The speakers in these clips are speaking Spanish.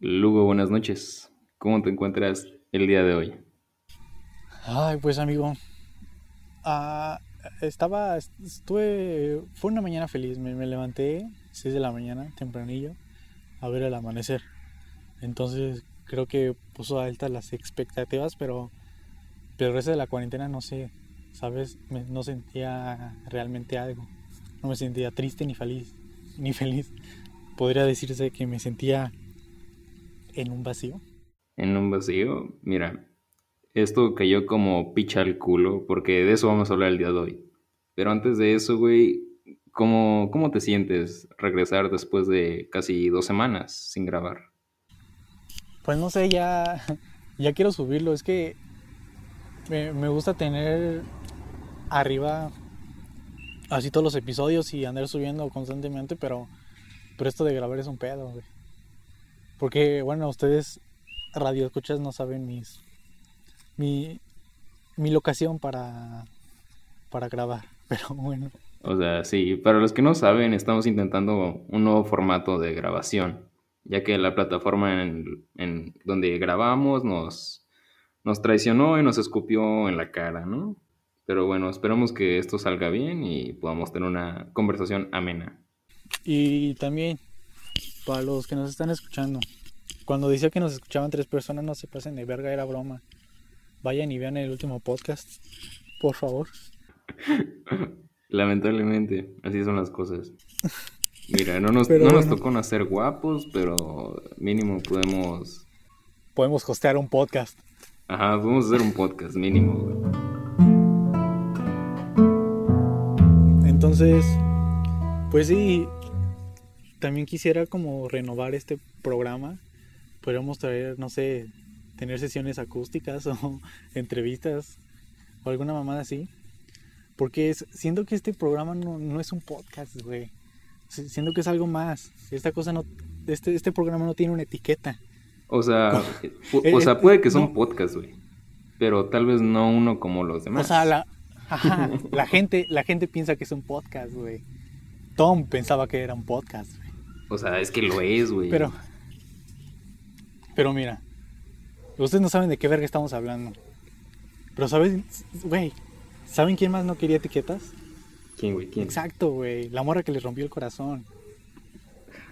Lugo, buenas noches. ¿Cómo te encuentras el día de hoy? Ay, pues amigo, ah, estaba, estuve, fue una mañana feliz, me, me levanté 6 de la mañana, tempranillo, a ver el amanecer. Entonces creo que puso altas las expectativas, pero, pero el de la cuarentena no sé, ¿sabes? Me- no sentía realmente algo. No me sentía triste ni feliz, ni feliz. Podría decirse que me sentía en un vacío. En un vacío, mira, esto cayó como picha al culo, porque de eso vamos a hablar el día de hoy. Pero antes de eso, güey, ¿cómo, cómo te sientes regresar después de casi dos semanas sin grabar? Pues no sé, ya, ya quiero subirlo. Es que me, me gusta tener arriba así todos los episodios y andar subiendo constantemente, pero, pero esto de grabar es un pedo, güey. Porque, bueno, ustedes radio escuchas no saben mis mi, mi locación para, para grabar. Pero bueno, O sea, sí, para los que no saben, estamos intentando un nuevo formato de grabación, ya que la plataforma en, en donde grabamos nos, nos traicionó y nos escupió en la cara, ¿no? Pero bueno, esperamos que esto salga bien y podamos tener una conversación amena. Y también, para los que nos están escuchando, cuando decía que nos escuchaban tres personas, no se pasen de verga, era broma. Vayan y vean el último podcast, por favor. Lamentablemente, así son las cosas. Mira, no nos, Pero no nos bueno. tocó nacer guapos, pero mínimo podemos... Podemos hostear un podcast. Ajá, podemos hacer un podcast mínimo, güey. Entonces, pues sí, también quisiera como renovar este programa. Podríamos traer, no sé, tener sesiones acústicas o entrevistas o alguna mamada así. Porque es- siento que este programa no, no es un podcast, güey. Si- Siento que es algo más. Esta cosa no, este, este programa no tiene una etiqueta. O sea, Eh, o sea, puede que sea un no. podcast, güey. Pero tal vez no uno como los demás. O sea, la, ajá, la gente, la gente piensa que es un podcast, güey. Tom pensaba que era un podcast. O sea, es que lo es, güey. Pero, pero mira, ustedes no saben de qué verga estamos hablando. Pero saben, güey, ¿saben quién más no quería etiquetas? ¿Quién, güey? ¿Quién? Exacto, güey, la morra que les rompió el corazón.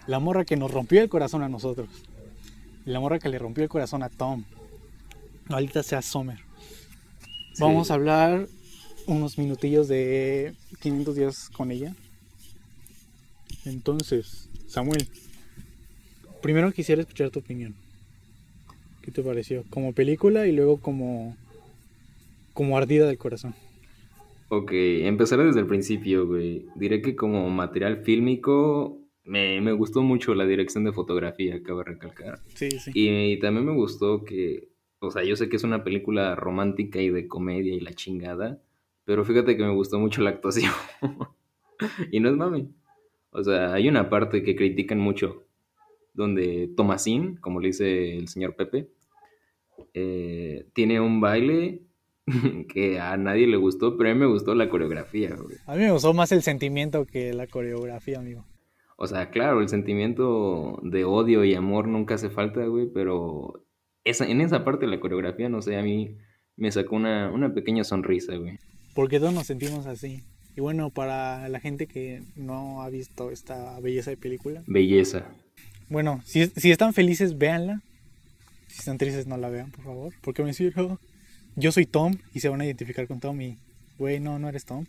La morra que nos rompió el corazón a nosotros. La morra que le rompió el corazón a Tom. Maldita sea Sommer. Sí. Vamos a hablar unos minutillos de 500 días con ella. Entonces, Samuel, primero quisiera escuchar tu opinión. ¿Qué te pareció? Como película y luego como como ardida del corazón. Ok, empezaré desde el principio, güey. Diré que como material fílmico me, me gustó mucho la dirección de fotografía, cabe recalcar. Sí, sí. Y, también me gustó que, o sea, yo sé que es una película romántica y de comedia y la chingada, pero fíjate que me gustó mucho la actuación. y no es mami. O sea, hay una parte que critican mucho, donde Tomasín, como le dice el señor Pepe, eh, tiene un baile que a nadie le gustó, pero a mí me gustó la coreografía, güey. A mí me gustó más el sentimiento que la coreografía, amigo. O sea, claro, el sentimiento de odio y amor nunca hace falta, güey, pero esa, en esa parte de la coreografía, no sé, a mí me sacó una, una pequeña sonrisa, güey. Porque todos nos sentimos así. Y bueno, para la gente que no ha visto esta belleza de película, Belleza. bueno, si, si están felices, véanla. Si están tristes, no la vean, por favor. Porque me sirvo. Yo soy Tom y se van a identificar con Tom y, güey, no, no eres Tom.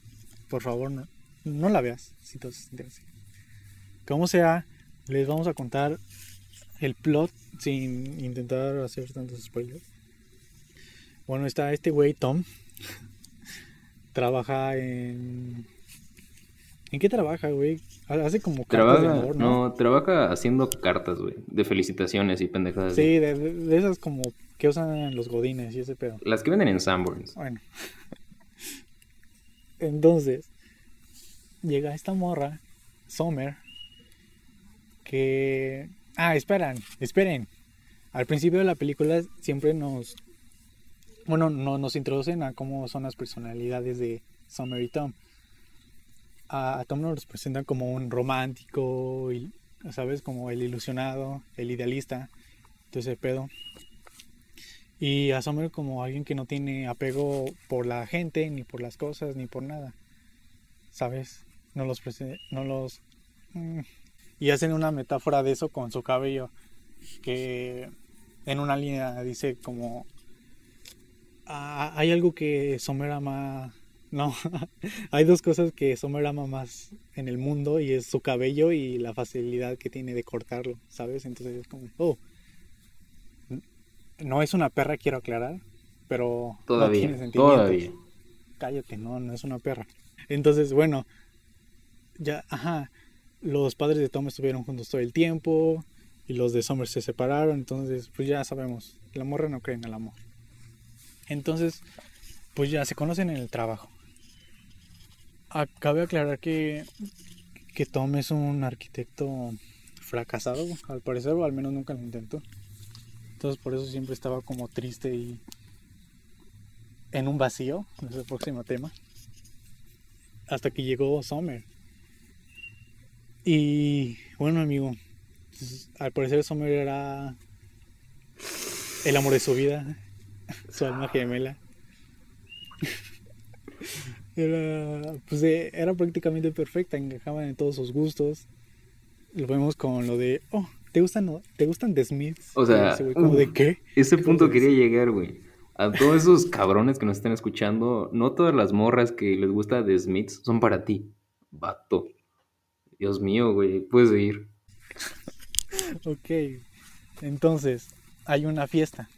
Por favor, no, no la veas. Si así. Como sea, les vamos a contar el plot sin intentar hacer tantos spoilers. Bueno, está este güey, Tom. Trabaja en. ¿En qué trabaja, güey? Hace como cartas de Trabaja, amor, ¿no? no, trabaja haciendo cartas, güey, de felicitaciones y pendejadas. Sí, de, de- de esas como que usan los godines y ese pedo. Las que venden en Sanborns. Bueno. Entonces, llega esta morra, Sommer, que... Ah, esperan, esperen. Al principio de la película siempre nos... Bueno, no, nos introducen a cómo son las personalidades de Summer y Tom. A, Tom nos los presentan como un romántico, y, ¿sabes? Como el ilusionado, el idealista. todo ese pedo. Y a Summer como alguien que no tiene apego por la gente, ni por las cosas, ni por nada. ¿Sabes? No los... No los mm, y hacen una metáfora de eso con su cabello. Que en una línea dice como... Ah, hay algo que Summer ama... No, hay dos cosas que Summer ama más en el mundo y es su cabello y la facilidad que tiene de cortarlo, ¿sabes? Entonces es como, oh, no es una perra, quiero aclarar, pero todavía, no tiene sentimientos. Todavía. Cállate, no, no es una perra. Entonces, bueno, ya, ajá, los padres de Tom estuvieron juntos todo el tiempo y los de Summer se separaron, entonces, pues ya sabemos, la morra no cree en el amor. Entonces, pues ya se conocen en el trabajo. Acabe aclarar que, que Tom es un arquitecto fracasado, al parecer, o al menos nunca lo intentó. Entonces por eso siempre estaba como triste y en un vacío, es el próximo tema. Hasta que llegó Summer. Y bueno, amigo, al parecer Summer era el amor de su vida, su alma gemela. Era, pues era prácticamente perfecta, encajaba en todos sus gustos. Lo vemos con lo de, oh, ¿Te gustan, ¿te gustan The Smiths? O sea, de qué? Ese punto quería llegar, güey. A todos esos cabrones que nos están escuchando, no todas las morras que les gusta The Smiths son para ti. Vato. Dios mío, güey. Puedes ir. ok. Entonces, hay una fiesta.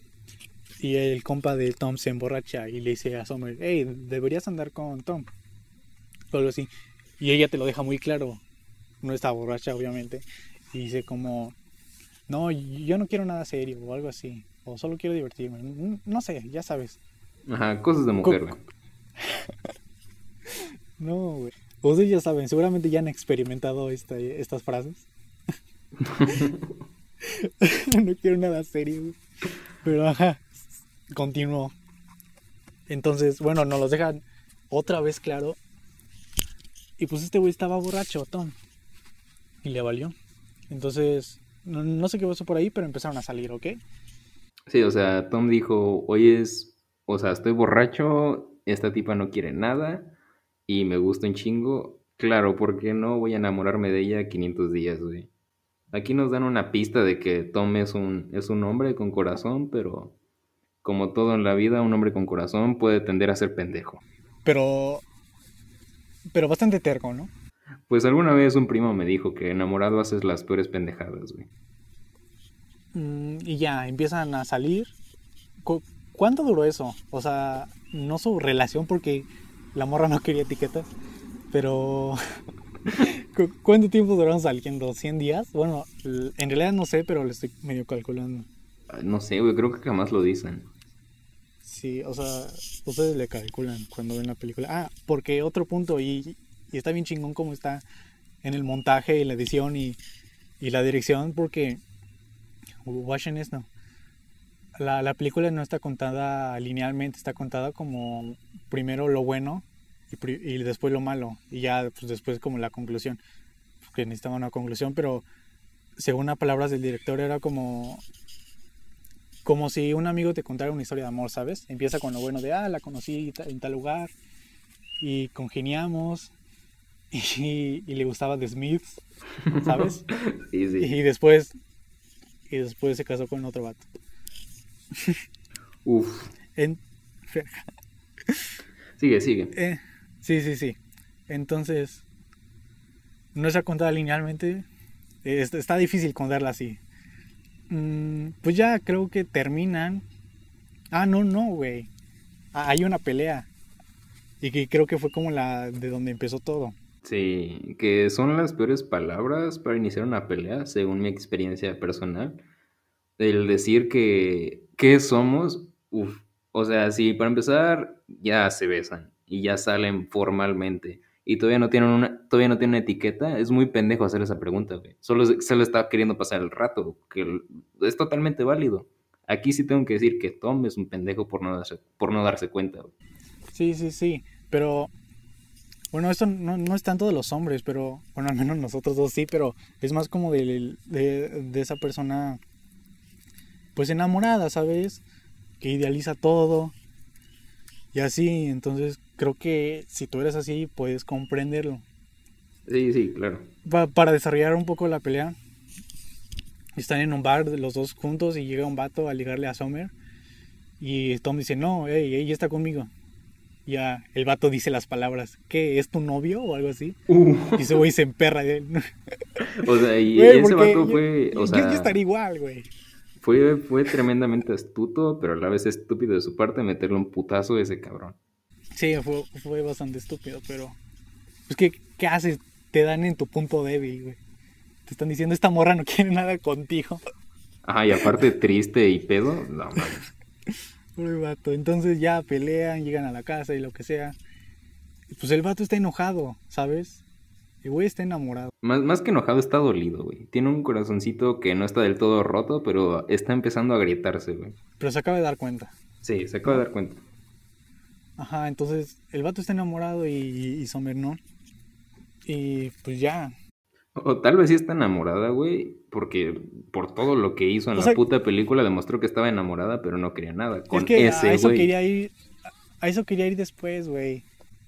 Y el compa de Tom se emborracha y le dice a Summer, hey, deberías andar con Tom. O algo así. Y ella te lo deja muy claro. No está borracha, obviamente. Y dice como, no, yo no quiero nada serio o algo así, o solo quiero divertirme, no sé, ya sabes. Ajá, cosas de mujer, güey. no, güey. Ustedes ya saben, seguramente ya han experimentado esta, estas frases. no quiero nada serio, güey. Pero ajá, continuó. Entonces, bueno, nos los dejan otra vez claro. Y pues este güey estaba borracho, Tom. Y le valió. Entonces, no, sé qué pasó por ahí, pero empezaron a salir, ¿ok? Sí, o sea, Tom dijo, oye, es, o sea, estoy borracho, esta tipa no quiere nada y me gusta un chingo. Claro, ¿por qué no voy a enamorarme de ella 500 días, güey? Aquí nos dan una pista de que Tom es un, es un hombre con corazón, pero como todo en la vida, un hombre con corazón puede tender a ser pendejo. Pero, pero bastante terco, ¿no? Pues alguna vez un primo me dijo que enamorado haces las peores pendejadas, güey. Mm, y ya, empiezan a salir. ¿Cuánto duró eso? O sea, no su relación porque la morra no quería etiquetas, pero ¿cuánto tiempo duraron saliendo? ¿100 días? Bueno, en realidad no sé, pero le estoy medio calculando. No sé, güey, creo que jamás lo dicen. Sí, o sea, ustedes le calculan cuando ven la película. Ah, porque otro punto, y y está bien chingón como está en el montaje y la edición y, la dirección porque Washington no. La, la, película no está contada linealmente, está contada como primero lo bueno y, después lo malo y ya pues, después como la conclusión, porque necesitaba una conclusión, pero según las palabras del director era como como si un amigo te contara una historia de amor, ¿sabes? Empieza con lo bueno de, ah, la conocí en tal lugar y congeniamos y, le gustaba The Smiths, ¿sabes? sí, sí. Y después, y después se casó con otro vato. Uf. En... sigue, sigue. Eh, sí, sí, sí. Entonces, no está contada linealmente. está difícil contarla así. Mm, pues ya creo que terminan. Ah, no, no, güey. Ah, hay una pelea. Y que creo que fue como la de donde empezó todo. Sí, que son las peores palabras para iniciar una pelea, según mi experiencia personal. El decir que, ¿qué somos? Uf, o sea, si para empezar ya se besan y ya salen formalmente y todavía no tienen una, todavía no tienen etiqueta, es muy pendejo hacer esa pregunta, güey. Solo se le está queriendo pasar el rato, que es totalmente válido. Aquí sí tengo que decir que Tom es un pendejo por no darse, por no darse cuenta, Sí, sí, sí, pero bueno, esto no, no, es tanto de los hombres, pero bueno, al menos nosotros dos sí, pero es más como de, de, esa persona pues enamorada, ¿sabes? Que idealiza todo. Y así, entonces creo que si tú eres así, puedes comprenderlo. Sí, sí, claro. para desarrollar un poco la pelea, están en un bar los dos juntos y llega un vato a ligarle a Summer. Y Tom dice, no, hey, ella está conmigo. Ya el vato dice las palabras, ¿qué? ¿Es tu novio o algo así? Uh. Y ese güey se emperra de él. o sea, y ese vato fue... O sea, estaría igual, güey. Fue, fue tremendamente astuto, pero a la vez estúpido de su parte meterle un putazo a ese cabrón. Sí, fue, fue bastante estúpido, pero... Pues, ¿qué, ¿qué haces? Te dan en tu punto débil, güey. Te están diciendo, esta morra no quiere nada contigo. Ajá, y aparte triste y pedo, no mames. Pobre vato. Entonces ya pelean, llegan a la casa y lo que sea. Pues el vato está enojado, ¿sabes? El güey está enamorado. Más, más que enojado, está dolido, güey. Tiene un corazoncito que no está del todo roto, pero está empezando a grietarse, güey. Pero se acaba de dar cuenta. Sí, se acaba de dar cuenta. Ajá, entonces el vato está enamorado y, y Sommer no. Y pues ya, o tal vez sí está enamorada, güey, porque por todo lo que hizo en la puta película demostró que estaba enamorada, pero no quería nada con que ese, a eso quería ir, a eso quería ir después, güey.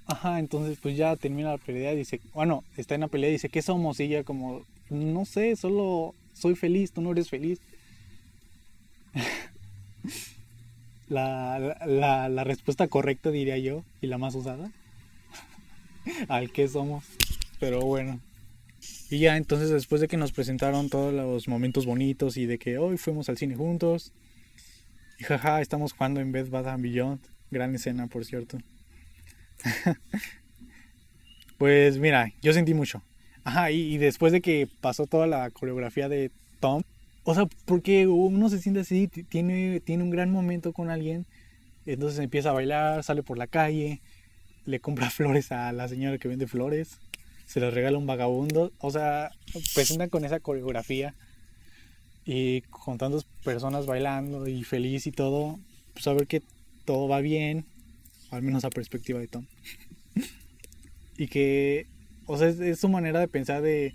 Ajá, entonces pues ya termina la pelea y dice, bueno, está en la pelea y dice, ¿qué somos? Y ella como, no sé, solo soy feliz, tú no eres feliz. la, la, la respuesta correcta diría yo, y la más usada, al que somos, pero bueno. Y ya entonces después de que nos presentaron todos los momentos bonitos y de que hoy fuimos al cine juntos. Y jaja, estamos jugando en Bed Bath Beyond. Gran escena, por cierto. pues mira, yo sentí mucho. Ajá, y, después de que pasó toda la coreografía de Tom, o sea, porque uno se siente así, tiene, tiene un gran momento con alguien, entonces empieza a bailar, sale por la calle, le compra flores a la señora que vende flores, se los regala un vagabundo. O sea, presentan con esa coreografía y con tantas personas bailando y feliz y todo, pues a que todo va bien, al menos a perspectiva de Tom. y que, o sea, es, su manera de pensar de,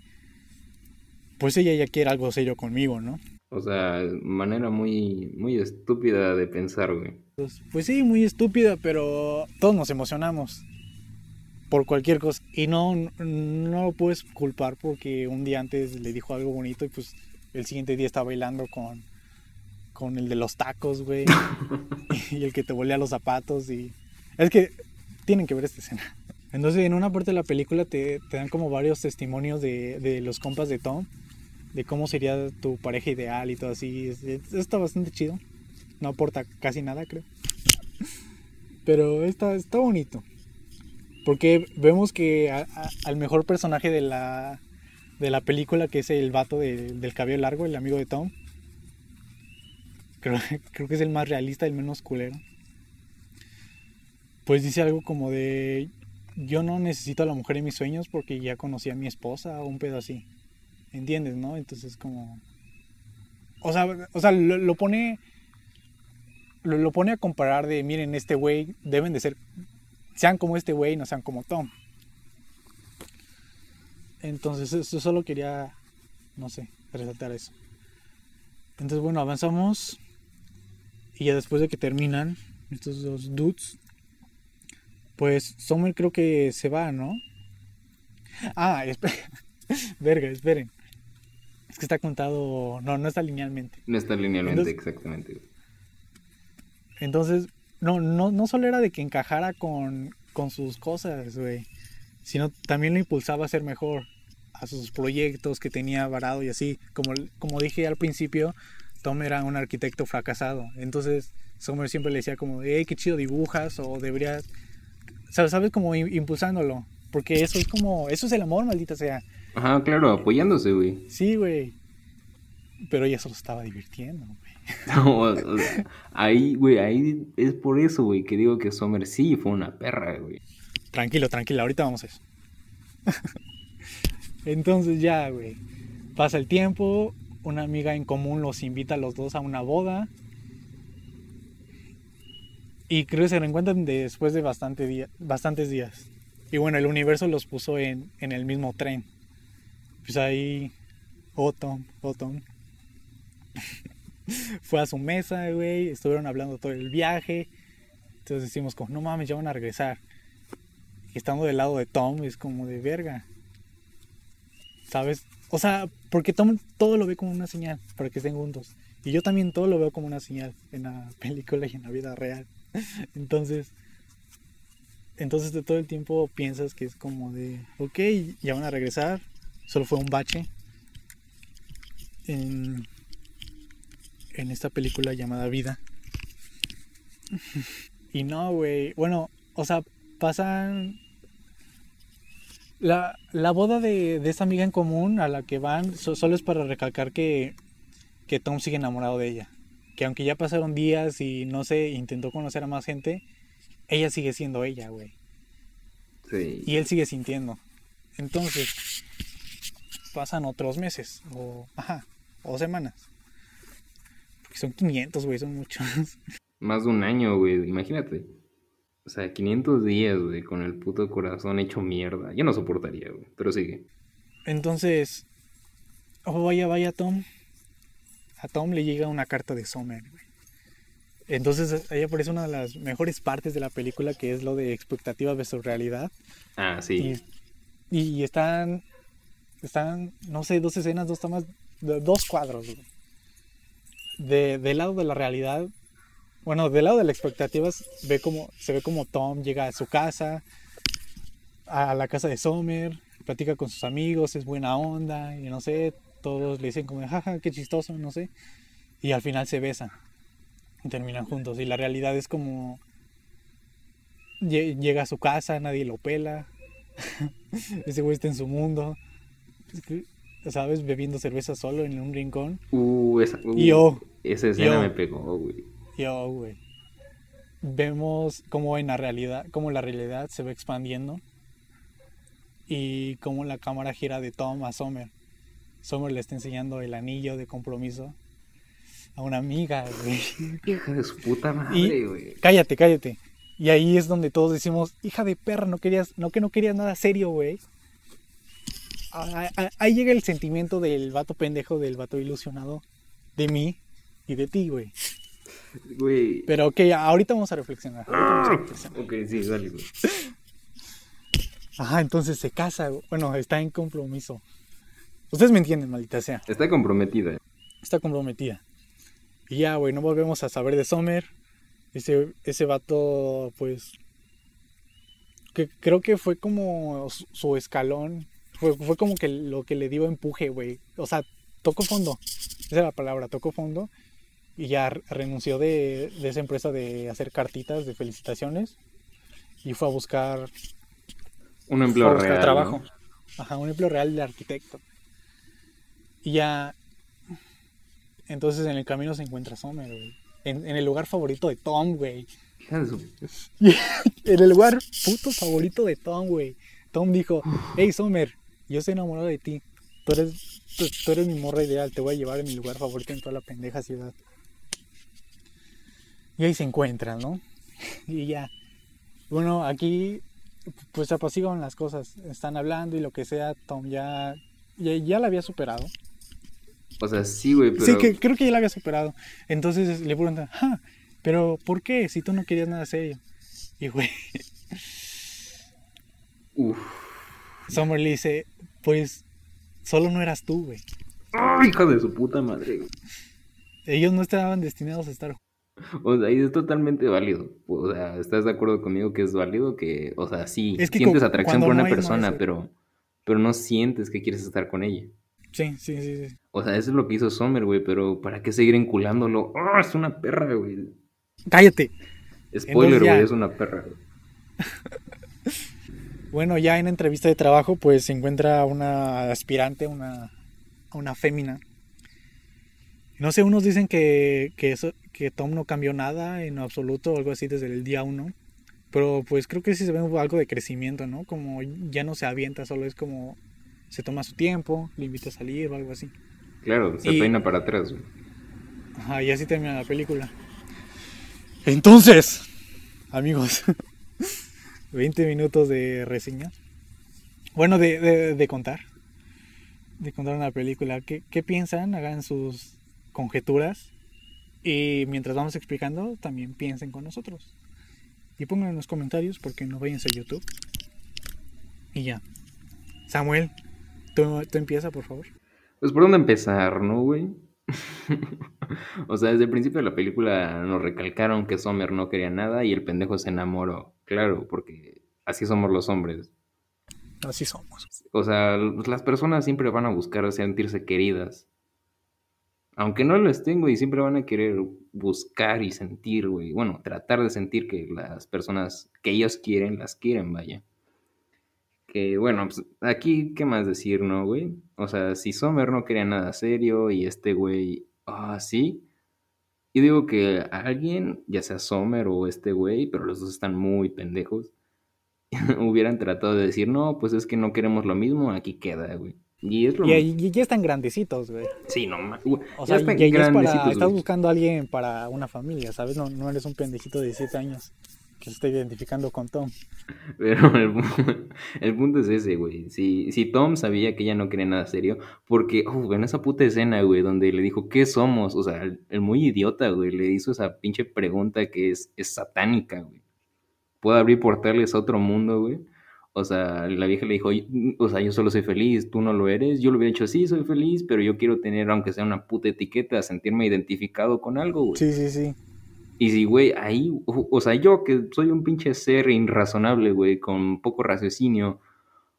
pues ella ya quiere algo serio conmigo, ¿no? O sea, manera muy, muy estúpida de pensar, güey. Pues, pues sí, muy estúpida, pero todos nos emocionamos por cualquier cosa. Y no, no lo puedes culpar porque un día antes le dijo algo bonito y pues el siguiente día está bailando con, con el de los tacos, güey. y el que te volea los zapatos y... Es que tienen que ver esta escena. Entonces en una parte de la película te, te dan como varios testimonios de, de, los compas de Tom, de cómo sería tu pareja ideal y todo así. Está bastante chido. No aporta casi nada, creo. Pero está, está bonito. Porque vemos que al mejor personaje de la, de la película, que es el vato del cabello largo, el amigo de Tom, creo, creo que es el más realista, el menos culero. Pues dice algo como de, yo no necesito a la mujer en mis sueños porque ya conocí a mi esposa o un pedo así. ¿Entiendes, no? Entonces como... O sea, o sea lo, pone... Lo, pone a comparar de, miren, este güey deben de ser sean como este güey, no sean como Tom. Entonces, eso solo quería, no sé, resaltar eso. Entonces, bueno, avanzamos. Y ya después de que terminan estos dos dudes, pues Sommer creo que se va, ¿no? Ah, esperen. Verga, esperen. Que está contado. No, no está linealmente. No está linealmente, exactamente. Entonces, no, no, no solo era de que encajara con, con sus cosas, güey, sino también lo impulsaba a ser mejor, a sus proyectos que tenía varado y así. Como, como dije al principio, Tom era un arquitecto fracasado, entonces Sommer siempre le decía como, hey, qué chido dibujas, o deberías, ¿sabes? ¿Sabes? Como impulsándolo, porque eso es como, eso es el amor, maldita sea. Ajá, claro, apoyándose, güey. Sí, güey. Pero ella solo estaba divirtiendo, güey. No, ahí, güey, ahí es por eso, güey, que digo que Sommer sí fue una perra, güey. Tranquilo, tranquilo, ahorita vamos a eso. Entonces ya, güey, pasa el tiempo, una amiga en común los invita a los dos a una boda. Y creo que se reencuentran después de bastante día, bastantes días. Y bueno, el universo los puso en, en el mismo tren. Pues ahí, Otto, Otto. fue a su mesa, güey, estuvieron hablando todo el viaje. Entonces decimos como, no mames, ya van a regresar. Y estando del lado de Tom es como de verga. ¿Sabes? O sea, porque Tom todo lo ve como una señal para que estén juntos. Y yo también todo lo veo como una señal en la película y en la vida real. Entonces, entonces de todo el tiempo piensas que es como de, ok, ya van a regresar, solo fue un bache en, en esta película llamada Vida. Y no, güey, bueno, o sea, pasan... La, la boda de, de esa amiga en común a la que van so- solo es para recalcar que, que Tom sigue enamorado de ella. Que aunque ya pasaron días y no sé, intentó conocer a más gente, ella sigue siendo ella, güey. Sí. Y él sigue sintiendo. Entonces, pasan otros meses, o, ajá, o semanas. Porque son 500, güey, son muchos. Más de un año, güey, imagínate. O sea, 500 días, güey, con el puto corazón hecho mierda. Yo no soportaría, güey, pero sigue. Entonces, oh, vaya, vaya, Tom. A Tom le llega una carta de Summer, güey. Entonces, ahí aparece una de las mejores partes de la película, que es lo de expectativa versus realidad. Ah, sí. Y, y están, están, no sé, dos escenas, dos tomas, do- dos cuadros. De, del lado de la realidad, bueno, del lado de la expectativa ve como, se ve como Tom llega a su casa, a la casa de Summer, platica con sus amigos, es buena onda, y no sé, todos le dicen como, jaja, qué chistoso, no sé, y al final se besan, y terminan juntos, y la realidad es como, lle- llega a su casa, nadie lo pela, ese güey está en su mundo, ¿sabes? Bebiendo cerveza solo en un rincón. Uh, esa, uh, yo, esa escena yo. me pegó, güey. Yo, güey. Vemos cómo en la realidad, cómo la realidad se va expandiendo y cómo la cámara gira de Tom a Summer. Summer le está enseñando el anillo de compromiso a una amiga, güey. Hija de su puta madre, güey. Cállate, cállate. Y ahí es donde todos decimos, hija de perra, no querías, no que no querías nada serio, güey. Ah, ah, Ahí llega el sentimiento del vato pendejo, del vato ilusionado, de mí y de ti, güey. Güey. Pero ok, ahorita vamos a reflexionar. vamos a reflexionar. Ok, sí, dale, güey. Ajá, entonces se casa, bueno, está en compromiso. Ustedes me entienden, maldita sea. Está comprometida. Está comprometida. Y ya, güey, no volvemos a saber de Sommer. Ese, ese vato, pues. Que creo que fue como su escalón. Fue, fue como que lo que le dio empuje, güey. O sea, tocó fondo. Esa es la palabra, tocó fondo. Y ya re- renunció de, de esa empresa de hacer cartitas de felicitaciones. Y fue a buscar Un empleo real. trabajo. ¿no? Ajá, un empleo real de arquitecto. Y ya. Entonces en el camino se encuentra Summer, güey. En, en el lugar favorito de Tom, güey. En el lugar puto favorito de Tom, güey. Tom dijo: Hey, Summer, yo estoy enamorado de ti. Tú eres, tú, tú eres mi morra ideal. Te voy a llevar a mi lugar favorito en toda la pendeja ciudad. Y ahí se encuentran, ¿no? Y ya. Bueno, aquí pues se apaciguan las cosas. Están hablando y lo que sea, Tom ya, ya, ya la había superado. O sea, sí, güey, pero. Sí, que creo que ya la había superado. Entonces le preguntan, "Ah, pero ¿por qué? Si tú no querías nada serio. Y güey, Uf. Summer le dice, pues solo no eras tú, güey. ¡Ay, hija de su puta madre! güey! Ellos no estaban destinados a estar O sea, y es totalmente válido. O sea, ¿estás de acuerdo conmigo que es válido? Que, o sea, sí, Es que sientes atracción por una no persona, pero, pero no sientes que quieres estar con ella. Sí, sí, sí, sí. O sea, eso es lo que hizo Sommer, güey, pero ¿para qué seguir enculándolo? ¡Ah, es una perra, güey! Cállate. Spoiler, ya. güey, es una perra, güey. Bueno, ya en entrevista de trabajo, pues se encuentra una aspirante, una, una fémina. No sé, unos dicen que, que, eso, que Tom no cambió nada en absoluto, algo así desde el día uno. Pero pues creo que sí se ve algo de crecimiento, ¿no? Como ya no se avienta, solo es como se toma su tiempo, le invita a salir o algo así. Claro, se Y- peina para atrás. Ajá, y así termina la película. Entonces, amigos, 20 minutos de reseña. Bueno, de, de- contar. De contar una película. ¿Qué, qué piensan? Hagan sus conjeturas. Y mientras vamos explicando, también piensen con nosotros. Y pongan en los comentarios porque no vayan a YouTube. Y ya. Samuel, tú, tú empieza, por favor. Pues por dónde empezar, ¿no, güey? o sea, desde el principio de la película nos recalcaron que Sommer no quería nada y el pendejo se enamoró. Claro, porque así somos los hombres. Así somos. O sea, las personas siempre van a buscar sentirse queridas. Aunque no lo estén, güey, siempre van a querer buscar y sentir, güey. Bueno, tratar de sentir que las personas que ellos quieren, las quieren, vaya. Que bueno, pues aquí, ¿qué más decir, no, güey? O sea, si Sommer no quería nada serio y este güey, ah, sí. Yo digo que alguien, ya sea Sommer o este güey, pero los dos están muy pendejos, hubieran tratado de decir, no, pues es que no queremos lo mismo, aquí queda, güey. Y, es lo y, ya están grandecitos, güey. Sí, no más. O sea, ya, ya para, estás buscando a alguien para una familia, ¿sabes? No, no eres un pendejito de 17 años que se está identificando con Tom. Pero el, punto es ese, güey. Si, si Tom sabía que ella no quería nada serio, porque, oh, en esa puta escena, güey, donde le dijo, ¿qué somos? O sea, el, muy idiota, güey, le hizo esa pinche pregunta que es, es satánica, güey. ¿Puedo abrir portales a otro mundo, güey? O sea, la vieja le dijo, o sea, yo solo soy feliz, tú no lo eres. Yo le hubiera dicho, sí, soy feliz, pero yo quiero tener, aunque sea una puta etiqueta, sentirme identificado con algo, güey. Sí, sí, sí. Y si, güey, ahí, o, sea, yo que soy un pinche ser irrazonable, güey, con poco raciocinio,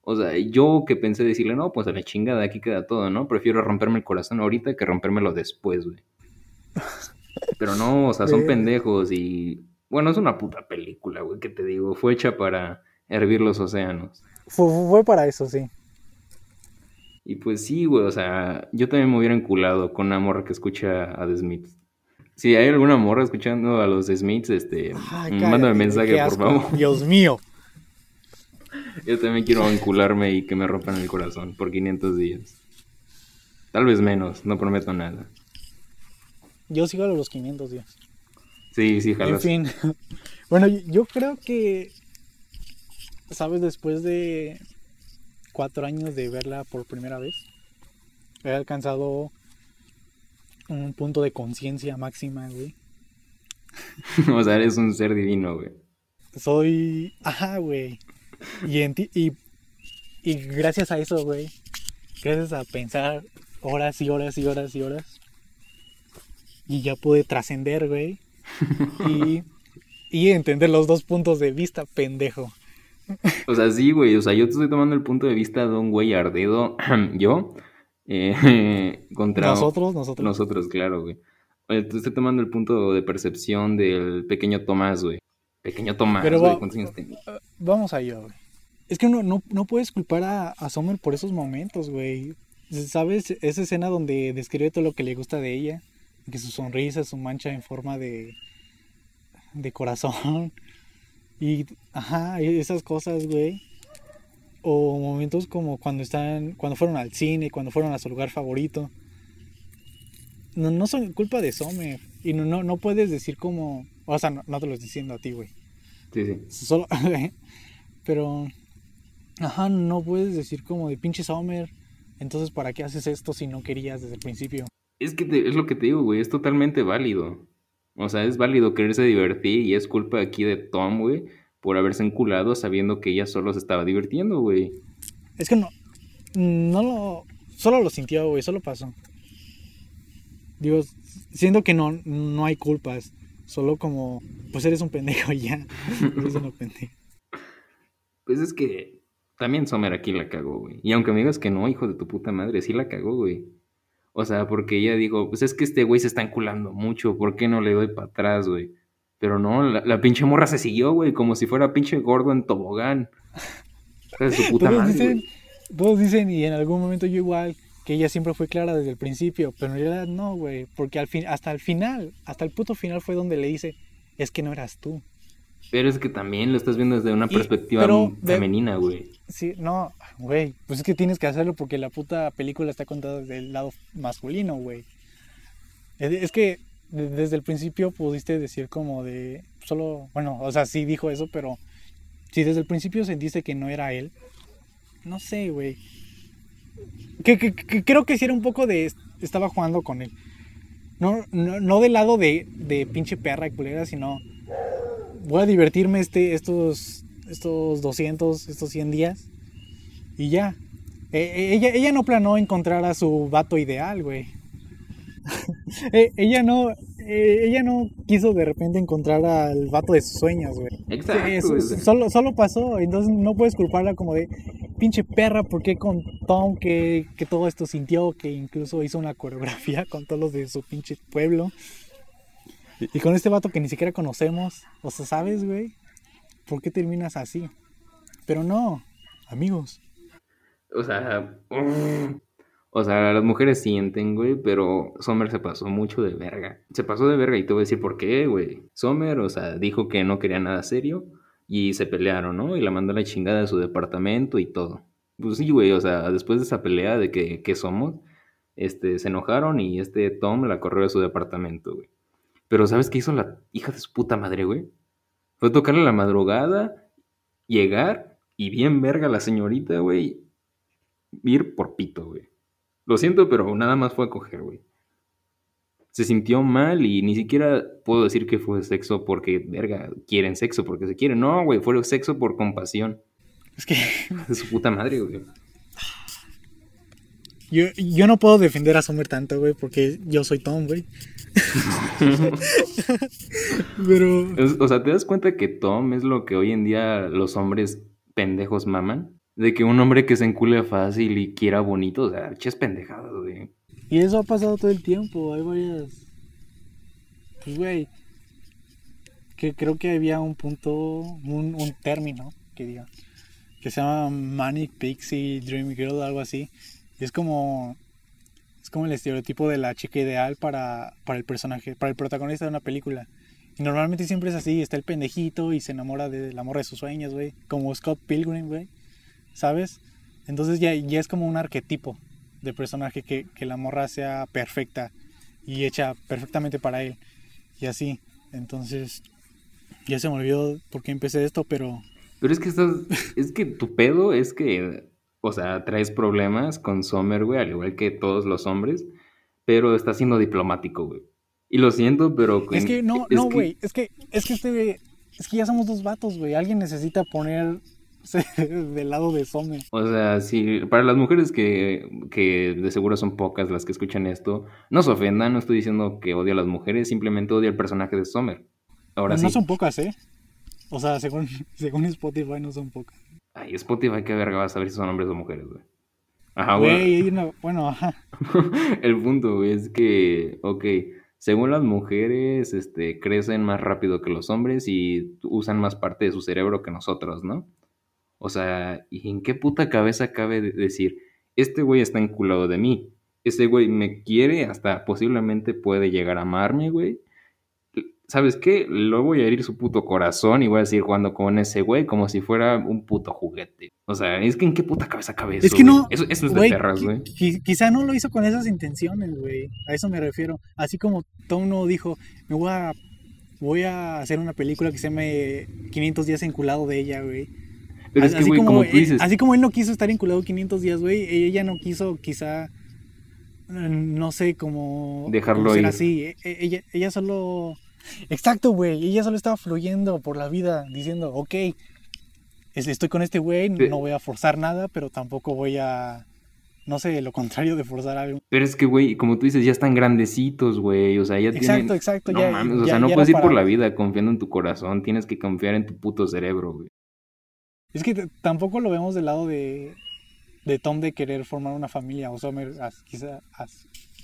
o sea, yo que pensé decirle, no, pues a la chingada, aquí queda todo, ¿no? Prefiero romperme el corazón ahorita que rompérmelo después, güey. Pero no, o sea, son pendejos y... Bueno, es una puta película, güey, que te digo, fue hecha para hervir los océanos. Fue, para eso, sí. Y pues sí, güey, o sea, yo también me hubiera enculado con una morra que escucha a The Smiths. Si hay alguna morra escuchando a los Smiths, este, mándame mensaje, por favor. Dios mío. Yo también quiero vincularme y que me rompan el corazón por 500 días. Tal vez menos, no prometo nada. Yo sigo a los 500 días. Sí, sí, jalas. En fin. Bueno, yo creo que, ¿sabes? Después de cuatro años de verla por primera vez, he alcanzado un punto de conciencia máxima, güey. o sea, eres un ser divino, güey. Soy. Ajá, güey. Y, en ti... y, y gracias a eso, güey. Gracias a pensar horas y horas y horas y horas. Y ya pude trascender, güey. Y, y entender los dos puntos de vista, pendejo. O sea, sí, güey. O sea, yo te estoy tomando el punto de vista de un güey ardido. yo eh, contra nosotros, nosotros. Nosotros, claro, güey. estoy tomando el punto de percepción del pequeño Tomás, güey. Pequeño Tomás, Pero güey. ¿Cuántos años tenía? Eh, vamos allá, güey. Es que no, no, no puedes culpar a, a Summer por esos momentos, güey. ¿Sabes? Esa escena donde describe todo lo que le gusta de ella. Que su sonrisa, su mancha en forma de, de corazón. Y, ajá, esas cosas, güey o momentos como cuando están cuando fueron al cine cuando fueron a su lugar favorito. No, no son culpa de Sommer. Y no, no, no puedes decir como o sea no, te lo estoy diciendo a ti güey. Sí sí. Solo pero ajá no puedes decir como de pinche Sommer entonces para qué haces esto si no querías desde el principio es que es lo que te digo güey es totalmente válido. O sea es válido quererse divertir y es culpa aquí de Tom güey por haberse enculado sabiendo que ella solo se estaba divirtiendo, güey. Es que no, no lo, solo lo sintió, güey, solo pasó. Digo, siento que no, no hay culpas, solo como, pues eres un pendejo y ya, eres un pendejo. Pues es que también Sommer aquí la cagó, güey. Y aunque me digas que no, hijo de tu puta madre, sí la cagó, güey. O sea, porque ella dijo, pues es que este güey se está enculando mucho, ¿por qué no le doy para atrás, güey? Pero no, la, pinche morra se siguió, güey, como si fuera pinche gordo en tobogán. su puta todos, dicen, todos dicen, y en algún momento yo igual, que ella siempre fue clara desde el principio, pero en realidad no, güey, porque al fin, hasta el final, hasta el puto final fue donde le dice, es que no eras tú. Pero es que también lo estás viendo desde una perspectiva femenina, güey. Sí, no, güey, pues es que tienes que hacerlo porque la puta película está contada desde el lado masculino, güey. Es que desde el principio pudiste decir como de solo, bueno, o sea, sí dijo eso, pero si desde el principio sentiste que no era él, no sé, güey. Que, creo que sí era un poco de estaba jugando con él. No, no, no del lado de, de pinche perra y culera, sino voy a divertirme este, estos, estos 200, estos 100 días y ya. E, e, ella, ella no planeó encontrar a su vato ideal, güey. E, ella no eh, ella no quiso de repente encontrar al vato de sus sueños, güey. Exacto. solo, solo pasó, entonces no puedes culparla como de pinche perra, porque con Tom que, que todo esto sintió, que incluso hizo una coreografía con todos los de su pinche pueblo. Y, con este vato que ni siquiera conocemos, o sea, ¿sabes, güey? ¿Por qué terminas así? Pero no, amigos. O sea, o sea, las mujeres sienten, güey, pero Sommer se pasó mucho de verga. Se pasó de verga y te voy a decir por qué, güey. Sommer, o sea, dijo que no quería nada serio y se pelearon, ¿no? Y la mandó a la chingada de su departamento y todo. Pues sí, güey, o sea, después de esa pelea de que, ¿qué somos, este, se enojaron y este Tom la corrió de su departamento, güey. Pero ¿sabes qué hizo la hija de su puta madre, güey? Fue tocarle la madrugada, llegar y bien verga la señorita, güey, ir por pito, güey. Lo siento, pero nada más fue a coger, güey. Se sintió mal y ni siquiera puedo decir que fue sexo porque, verga, quieren sexo porque se quieren. No, güey, fue sexo por compasión. Es que... De su puta madre, güey. Yo, yo no puedo defender a Summer tanto, güey, porque yo soy Tom, güey. Pero. O sea, ¿te das cuenta que Tom es lo que hoy en día los hombres pendejos maman? De que un hombre que se encule fácil y quiera bonito, o sea, ches pendejadas, güey. Y eso ha pasado todo el tiempo, hay varias... Pues, güey, que creo que había un punto, un, un término, que diga, que se llama Manic Pixie Dream Girl, algo así. Y es como, es como el estereotipo de la chica ideal para, para el personaje, para el protagonista de una película. Y normalmente siempre es así, está el pendejito y se enamora del amor de sus sueños, güey. Como Scott Pilgrim, güey. ¿Sabes? Entonces ya, ya es como un arquetipo de personaje que, que la morra sea perfecta y hecha perfectamente para él. Y así. Entonces, ya se me olvidó por qué empecé esto, pero... Pero es que estás... es que tu pedo es que... O sea, traes problemas con Sommer, güey, al igual que todos los hombres, pero está siendo diplomático, güey. Y lo siento, pero... Es que no, no, güey, es que, es que este... Es que ya somos dos vatos, güey. Alguien necesita poner del lado de Sommer. O sea, si para las mujeres que, que de seguro son pocas las que escuchan esto, no se ofendan, no estoy diciendo que odio a las mujeres, simplemente odio al personaje de Sommer. Ahora no son pocas, ¿eh? O sea, según, según Spotify no son pocas. Ay, Spotify, qué verga vas a ver si son hombres o mujeres, güey. Ajá, güey. bueno, ajá. El punto, es que, ok, según las mujeres, este, crecen más rápido que los hombres y usan más parte de su cerebro que nosotros, ¿no? O sea, ¿y en qué puta cabeza cabe decir, este güey está enculado de mí? Este güey me quiere, hasta posiblemente puede llegar a amarme, güey. ¿Sabes qué? Lo voy a herir su puto corazón y voy a seguir jugando con ese güey como si fuera un puto juguete. O sea, es que en qué puta cabeza cabe eso. Es que no. Eso, es de perras, güey. Quizá no lo hizo con esas intenciones, güey. A eso me refiero. Así como Tom no dijo, me voy a. Voy a hacer una película que se llame 500 días enculado de ella, güey pero es que, güey, como, tú dices. Así como él no quiso estar enculado 500 días, güey, ella no quiso, quizá. No sé, como. Dejarlo ir. así. E, e, ella, ella solo. Exacto, güey. Ella solo estaba fluyendo por la vida, diciendo, ok, estoy con este güey, no voy a forzar nada, pero tampoco voy a. No sé, lo contrario de forzar algo. Pero es que, güey, como tú dices, ya están grandecitos, güey. O sea, ya exacto, tienen. Exacto, no, Mames, o sea, no puedes ir por la vida confiando en tu corazón. Tienes que confiar en tu puto cerebro, güey. Es que tampoco lo vemos del lado de, Tom de querer formar una familia o Summer quizá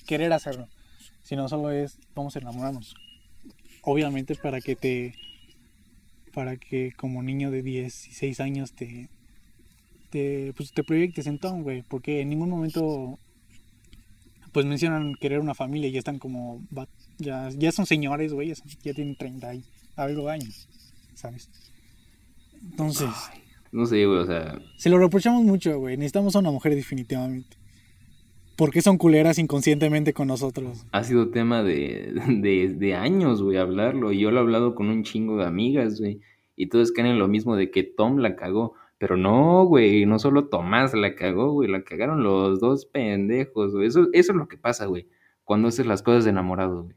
querer hacerlo, sino solo es vamos a enamorarnos. Obviamente para que te para que como niño de 16 años te te pues te proyectes en Tom, güey, porque en ningún momento pues mencionan querer una familia y ya están como ya ya son señores, güey, ya tienen 30 y algo años, ¿sabes? Entonces, no sé, güey, o sea. Se lo reprochamos mucho, güey. Necesitamos a una mujer definitivamente. ¿Por qué son culeras inconscientemente con nosotros? Ha sido tema de, de, de años, güey, hablarlo. Y yo lo he hablado con un chingo de amigas, güey. Y todos caen en lo mismo de que Tom la cagó. Pero no, güey, no solo Tomás la cagó, güey. La cagaron los dos pendejos, güey. Eso, eso es lo que pasa, güey. cuando haces las cosas enamorado, güey.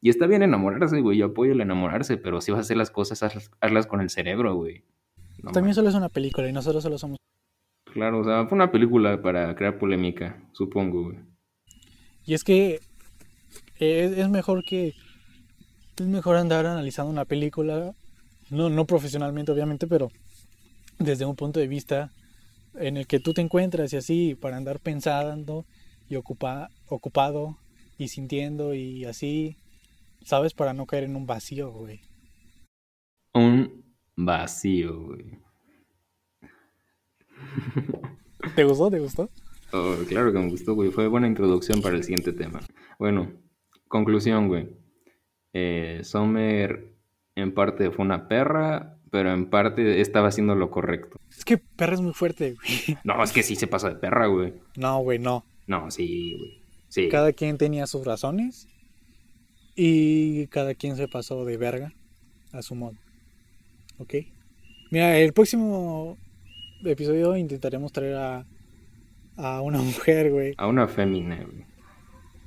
Y está bien enamorarse, güey. Yo apoyo el enamorarse, pero si vas a hacer las cosas, hazlas, hazlas con el cerebro, güey. No También solo es una película y nosotros solo somos... Claro, o sea, fue una película para crear polémica, supongo, güey. Y es que es, es mejor que... Es mejor andar analizando una película, no, no profesionalmente obviamente, pero desde un punto de vista en el que tú te encuentras y así, para andar pensando y ocupa, ocupado y sintiendo y así, ¿sabes? Para no caer en un vacío, güey. Un vacío, güey. ¿Te gustó? ¿Te gustó? Oh, claro que me gustó, güey. Fue buena introducción para el siguiente tema. Bueno, conclusión, güey. Eh, Sommer en parte fue una perra, pero en parte estaba haciendo lo correcto. Es que perra es muy fuerte, güey. No, es que sí se pasa de perra, güey. No, güey, no. No, sí, güey. Sí. Cada quien tenía sus razones y cada quien se pasó de verga a su modo. ¿Ok? Mira, el próximo episodio intentaremos traer a, a una mujer, güey. A una fémina, güey.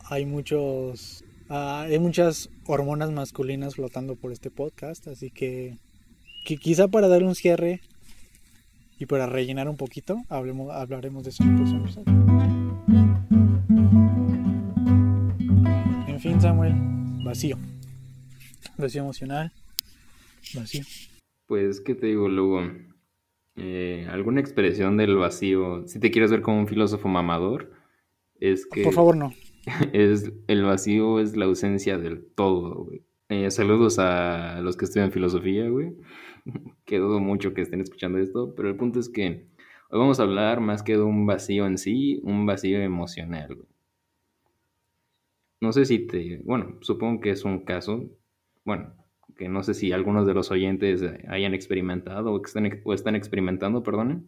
Hay muchos... ah, hay muchas hormonas masculinas flotando por este podcast, así que, que quizá para darle un cierre y para rellenar un poquito, hablemos, hablaremos de eso en el próximo episodio. En fin, Samuel, vacío. Vacío emocional, vacío. Pues, ¿qué te digo, luego? Eh, ¿Alguna expresión del vacío? Si te quieres ver como un filósofo mamador, es que Por favor, no. es, el vacío es la ausencia del todo, güey. Eh, saludos a los que estudian filosofía, güey. que dudo mucho que estén escuchando esto, pero el punto es que hoy vamos a hablar más que de un vacío en sí, un vacío emocional, güey. No sé si te, bueno, supongo que es un caso, bueno, no sé si algunos de los oyentes hayan experimentado o, están, o están experimentando, perdonen,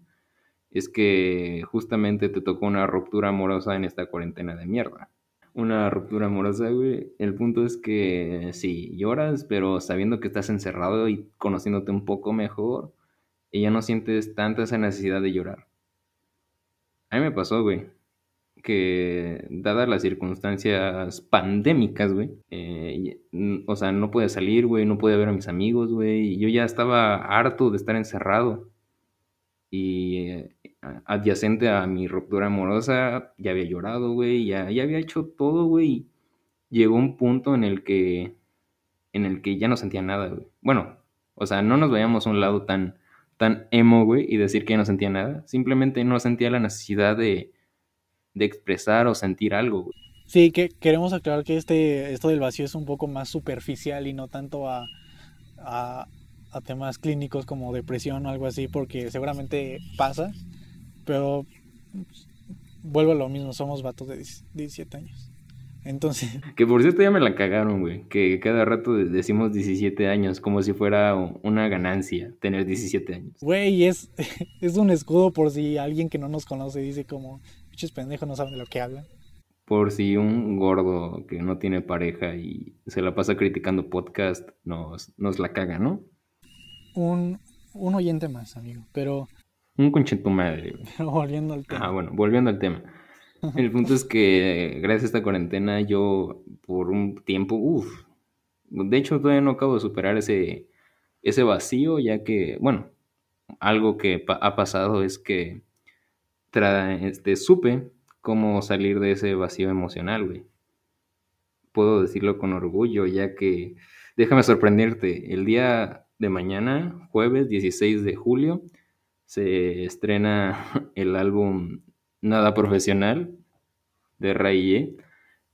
es que justamente te tocó una ruptura amorosa en esta cuarentena de mierda. Una ruptura amorosa, güey. El punto es que sí, lloras, pero sabiendo que estás encerrado y conociéndote un poco mejor, y ya no sientes tanta esa necesidad de llorar. A mí me pasó, güey, que dadas las circunstancias pandémicas, güey, eh, o sea, no pude salir, güey, no pude ver a mis amigos, güey, y yo ya estaba harto de estar encerrado. Y eh, adyacente a mi ruptura amorosa, ya había llorado, güey, ya, ya había hecho todo, güey. Llegó un punto en el que, en el que ya no sentía nada, güey. Bueno, o sea, no nos vayamos a un lado tan, tan emo, güey, y decir que no sentía nada. Simplemente no sentía la necesidad de, de expresar o sentir algo, güey. Sí, que queremos aclarar que este, esto del vacío es un poco más superficial y no tanto a, a, a temas clínicos como depresión o algo así, porque seguramente pasa, pero vuelvo a lo mismo, somos vatos de 10 17 años. Entonces, Que por cierto ya me la cagaron, güey. Que cada rato de- decimos 17 años, como si fuera una ganancia tener 17 años. güey, es, es un escudo por si alguien que no nos conoce dice como, pendejos no saben de lo que hablan. Por si un gordo que no tiene pareja y se la pasa criticando podcast nos, nos la caga, ¿no? Un, un oyente más, amigo, pero, Un conche tu madre, pero volviendo al tema. Ah, bueno, volviendo al tema. El punto es que gracias a esta cuarentena yo por un tiempo, uff, de hecho todavía no acabo de superar ese, ese vacío, ya que, bueno, algo que pa- ha pasado es que este, supe cómo salir de ese vacío emocional, güey. Puedo decirlo con orgullo, ya que, déjame sorprenderte, el día de mañana, jueves 16 de julio, se estrena el álbum Nada Profesional de Ray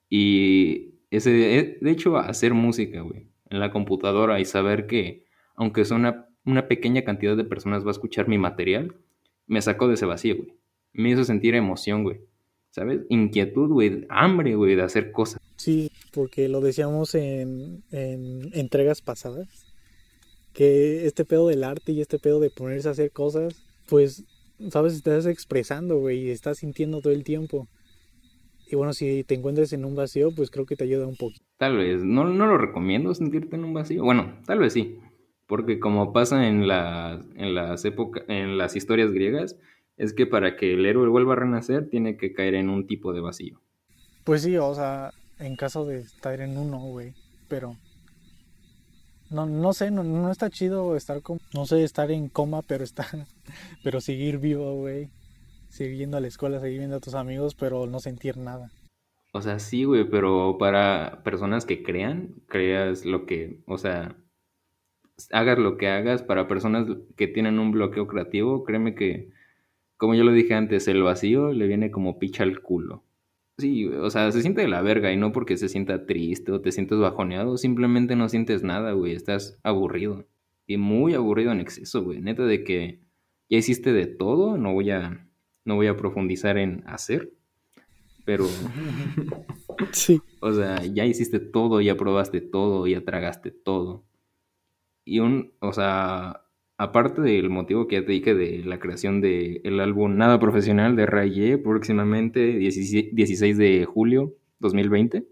y ese, eh, de hecho, hacer música, güey, en la computadora y saber que, aunque sea una, una pequeña cantidad de personas va a escuchar mi material, me sacó de ese vacío, güey. Me hizo sentir emoción, güey. ¿Sabes? Inquietud, güey, hambre, güey, de hacer cosas. Sí, porque lo decíamos en, en entregas pasadas, que este pedo del arte y este pedo de ponerse a hacer cosas, pues, sabes, estás expresando, güey, y estás sintiendo todo el tiempo. Y bueno, si te encuentras en un vacío, pues creo que te ayuda un poquito. Tal vez, no, no lo recomiendo sentirte en un vacío. Bueno, tal vez sí. Porque como pasa en las, en las épocas, en las historias griegas, es que para que el héroe vuelva a renacer, tiene que caer en un tipo de vacío. Pues sí, o sea, en caso de estar en uno, güey. Pero no, no sé, no, no está chido estar como, no sé, estar en coma, pero estar, pero seguir vivo, güey. Seguir yendo a la escuela, seguir viendo a tus amigos, pero no sentir nada. O sea, sí, güey, pero para personas que crean, creas lo que, o sea, hagas lo que hagas, para personas que tienen un bloqueo creativo, créeme que, como yo lo dije antes, el vacío le viene como picha al culo. Sí, o sea, se siente de la verga y no porque se sienta triste o te sientes bajoneado, simplemente no sientes nada, güey, estás aburrido. Y muy aburrido en exceso, güey. Neta de que ya hiciste de todo, no voy a, no voy a profundizar en hacer, pero... sí. O sea, ya hiciste todo, ya probaste todo, ya tragaste todo. Y un, o sea, aparte del motivo que ya te dije de la creación del álbum Nada Profesional de Raye, próximamente 16, de julio 2020,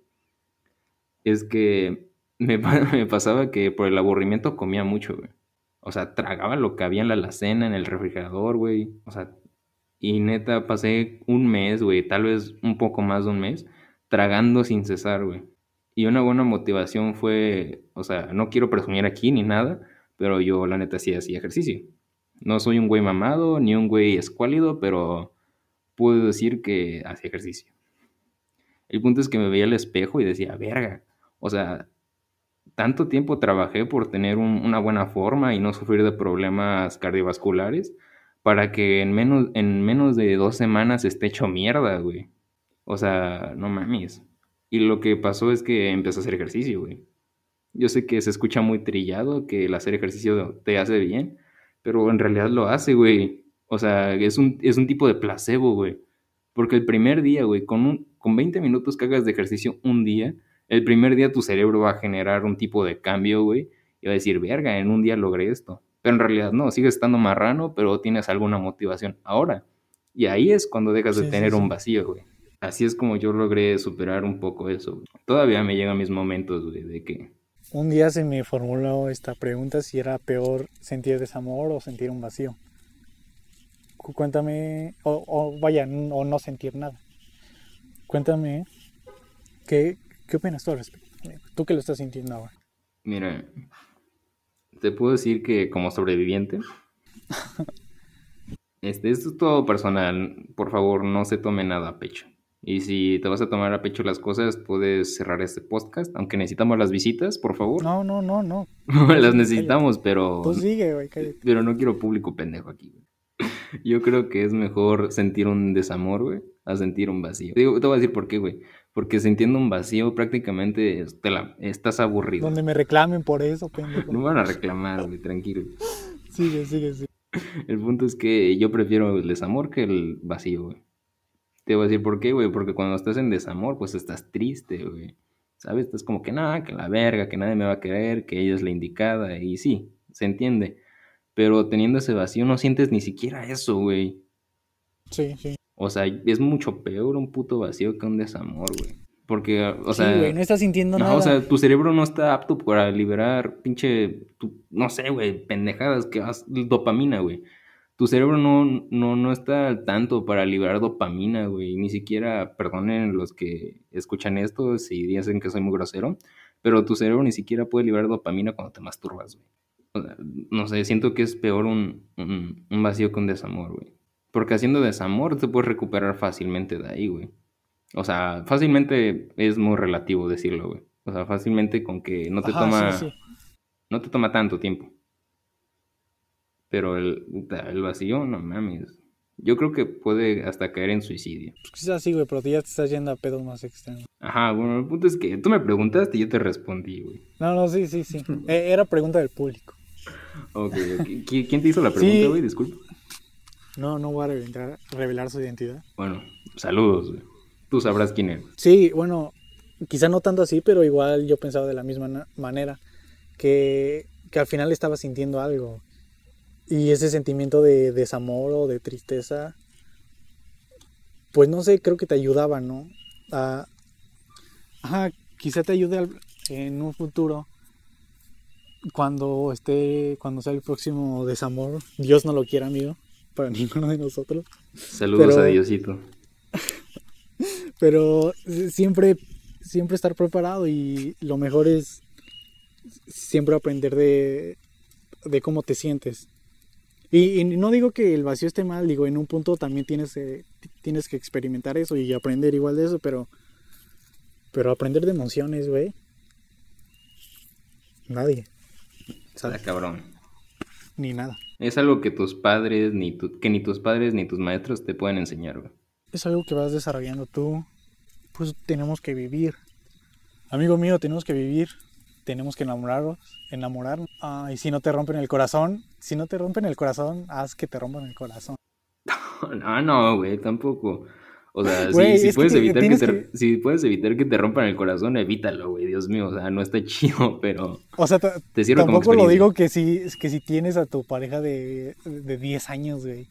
es que me, me, pasaba que por el aburrimiento comía mucho, güey. O sea, tragaba lo que había en la alacena, en el refrigerador, güey. O sea, y neta pasé un mes, güey, tal vez un poco más de un mes, tragando sin cesar, güey. Y una buena motivación fue, o sea, no quiero presumir aquí ni nada, pero yo la neta sí hacía ejercicio. No soy un güey mamado ni un güey escuálido, pero puedo decir que hacía ejercicio. El punto es que me veía al espejo y decía, verga, o sea, tanto tiempo trabajé por tener una buena forma y no sufrir de problemas cardiovasculares para que en menos, en menos de dos semanas esté hecho mierda, güey. O sea, no mames. Y lo que pasó es que empecé a hacer ejercicio, güey. Yo sé que se escucha muy trillado, que el hacer ejercicio te hace bien, pero en realidad lo hace, güey. O sea, es un, es un tipo de placebo, güey. Porque el primer día, güey, con, un, con 20 minutos que hagas de ejercicio un día, el primer día tu cerebro va a generar un tipo de cambio, güey. Y va a decir, verga, en un día logré esto. Pero en realidad no, sigues estando marrano, pero tienes alguna motivación ahora. Y ahí es cuando dejas de tener un vacío, güey. Así es como yo logré superar un poco eso. Todavía me llegan mis momentos, güey, de que un día se me formuló esta pregunta si era peor sentir desamor o sentir un vacío. Cuéntame, o, vaya, o no sentir nada. Cuéntame, ¿qué, qué opinas tú al respecto? Tú que lo estás sintiendo ahora. Mira, te puedo decir que como sobreviviente, este, esto es todo personal. Por favor, no se tome nada a pecho. Y si te vas a tomar a pecho las cosas, puedes cerrar este podcast, aunque necesitamos las visitas, por favor. No, no, no, no. las necesitamos, pero... Tú sigue, güey, Pero no quiero público pendejo aquí, güey. Yo creo que es mejor sentir un desamor, güey, a sentir un vacío. te voy a decir por qué, güey. Porque sintiendo un vacío prácticamente te la, estás aburrido. Donde me reclamen por eso, pendejo. No van a reclamar, güey, tranquilo. Sigue, sigue, sigue. El punto es que yo prefiero el desamor que el vacío, güey. Te voy a decir por qué, güey, porque cuando estás en desamor, pues estás triste, güey. ¿Sabes? Estás como que nada, que la verga, que nadie me va a querer, que ella es la indicada, y sí, se entiende. Pero teniendo ese vacío no sientes ni siquiera eso, güey. Sí, sí. O sea, es mucho peor un puto vacío que un desamor, güey. Porque, o sea. Sí, güey, no estás sintiendo nada. O sea, tu cerebro no está apto para liberar pinche. no sé, güey, pendejadas que vas. Dopamina, güey tu cerebro no, no, no está al tanto para liberar dopamina, güey. Ni siquiera, perdonen los que escuchan esto si dicen que soy muy grosero, pero tu cerebro ni siquiera puede liberar dopamina cuando te masturbas, güey. O sea, no sé, siento que es peor un, un, vacío que un desamor, güey. Porque haciendo desamor te puedes recuperar fácilmente de ahí, güey. O sea, fácilmente es muy relativo decirlo, güey. O sea, fácilmente con que no te toma. No te toma tanto tiempo. Pero el, el vacío, no mames. Yo creo que puede hasta caer en suicidio. Pues quizás sí, güey, pero ya te estás yendo a pedos más extremos. Ajá, bueno, el punto es que tú me preguntaste y yo te respondí, güey. No, no, sí, sí, sí. Eh, era pregunta del público. Ok, ¿quién te hizo la pregunta, güey? Disculpa. No, no voy a revelar, revelar su identidad. Bueno, saludos, güey. Tú sabrás quién es. Sí, bueno, quizá no tanto así, pero igual yo pensaba de la misma manera. Que, que al final estaba sintiendo algo y ese sentimiento de desamor o de tristeza, pues no sé, creo que te ayudaba, ¿no? A, ajá, quizá te ayude en un futuro cuando esté, cuando sea el próximo desamor, Dios no lo quiera, amigo, para ninguno de nosotros. Saludos a Diosito. Pero siempre, siempre estar preparado y lo mejor es siempre aprender de, de cómo te sientes. Y, y no digo que el vacío esté mal, digo, en un punto también tienes, eh, tienes que experimentar eso y aprender igual de eso, pero, pero aprender de emociones, güey. Nadie. Cabrón. Ni nada. Es algo que tus padres, ni tu- que ni tus padres ni tus maestros te pueden enseñar, güey. Es algo que vas desarrollando tú. Pues tenemos que vivir. Amigo mío, tenemos que vivir. Tenemos que enamorarnos. Enamorarnos. Ah, y si no te rompen el corazón, si no te rompen el corazón, haz que te rompan el corazón. No, no, güey, tampoco. O sea, si- Güey, puedes evitar que te, que- si puedes evitar que te rompan el corazón, evítalo, güey, Dios mío, o sea, no está chido, pero O sea, te sirve como tampoco lo digo que si, que si tienes a tu pareja de, de 10 años, güey,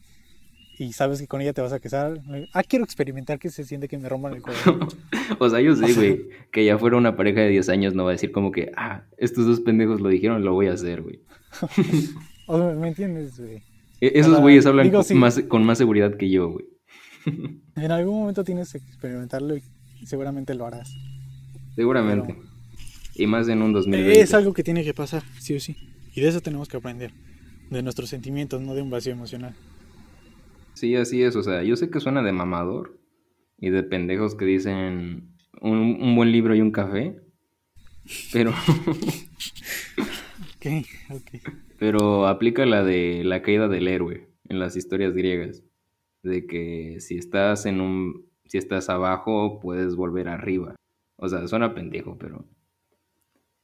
y sabes que con ella te vas a casar. Ah, quiero experimentar que se siente que me rompan el corazón. O sea, yo sé, güey, que ya fuera una pareja de 10 años no va a decir como que, ah, estos dos pendejos lo dijeron, lo voy a hacer, güey. O sea, ¿me entiendes, güey? E- Esos güeyes hablan digo, con, sí. más, con más seguridad que yo, güey. En algún momento tienes que experimentarlo y seguramente lo harás. Seguramente. Y más en un 2020. Es algo que tiene que pasar, sí o sí. Y de eso tenemos que aprender. De nuestros sentimientos, no de un vacío emocional. Sí, así es. O sea, yo sé que suena de mamador y de pendejos que dicen un, un buen libro y un café. Pero, Ok, ok. pero aplica la de la caída del héroe en las historias griegas. De que si estás en un. Si estás abajo, puedes volver arriba. O sea, suena pendejo, pero.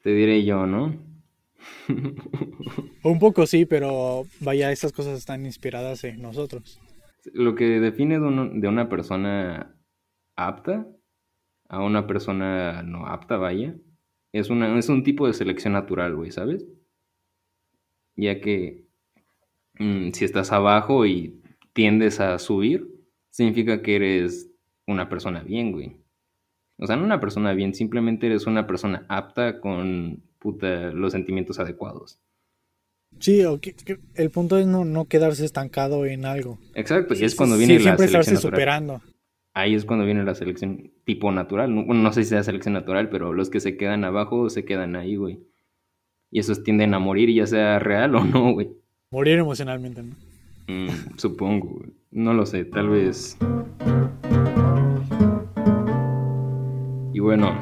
Te diré yo, ¿no? Un poco sí, pero vaya, estas cosas están inspiradas en nosotros. Lo que define de, uno- de una persona apta a una persona no apta, vaya, es, una, es un tipo de selección natural, güey, ¿sabes? Ya que mm, si estás abajo y tiendes a subir, significa que eres una persona bien, güey. O sea, no una persona bien, simplemente eres una persona apta con puta, los sentimientos adecuados. Sí, o que- que el punto es no, no quedarse estancado en algo. Exacto, y es cuando Sí, viene la siempre selección estarse natural. superando. Ahí es cuando viene la selección tipo natural. Bueno, no sé si sea selección natural, pero los que se quedan abajo se quedan ahí, güey. Y esos tienden a morir, ya sea real o no, güey. Morir emocionalmente, ¿no? Mm, supongo, güey. No lo sé, tal vez. Y bueno,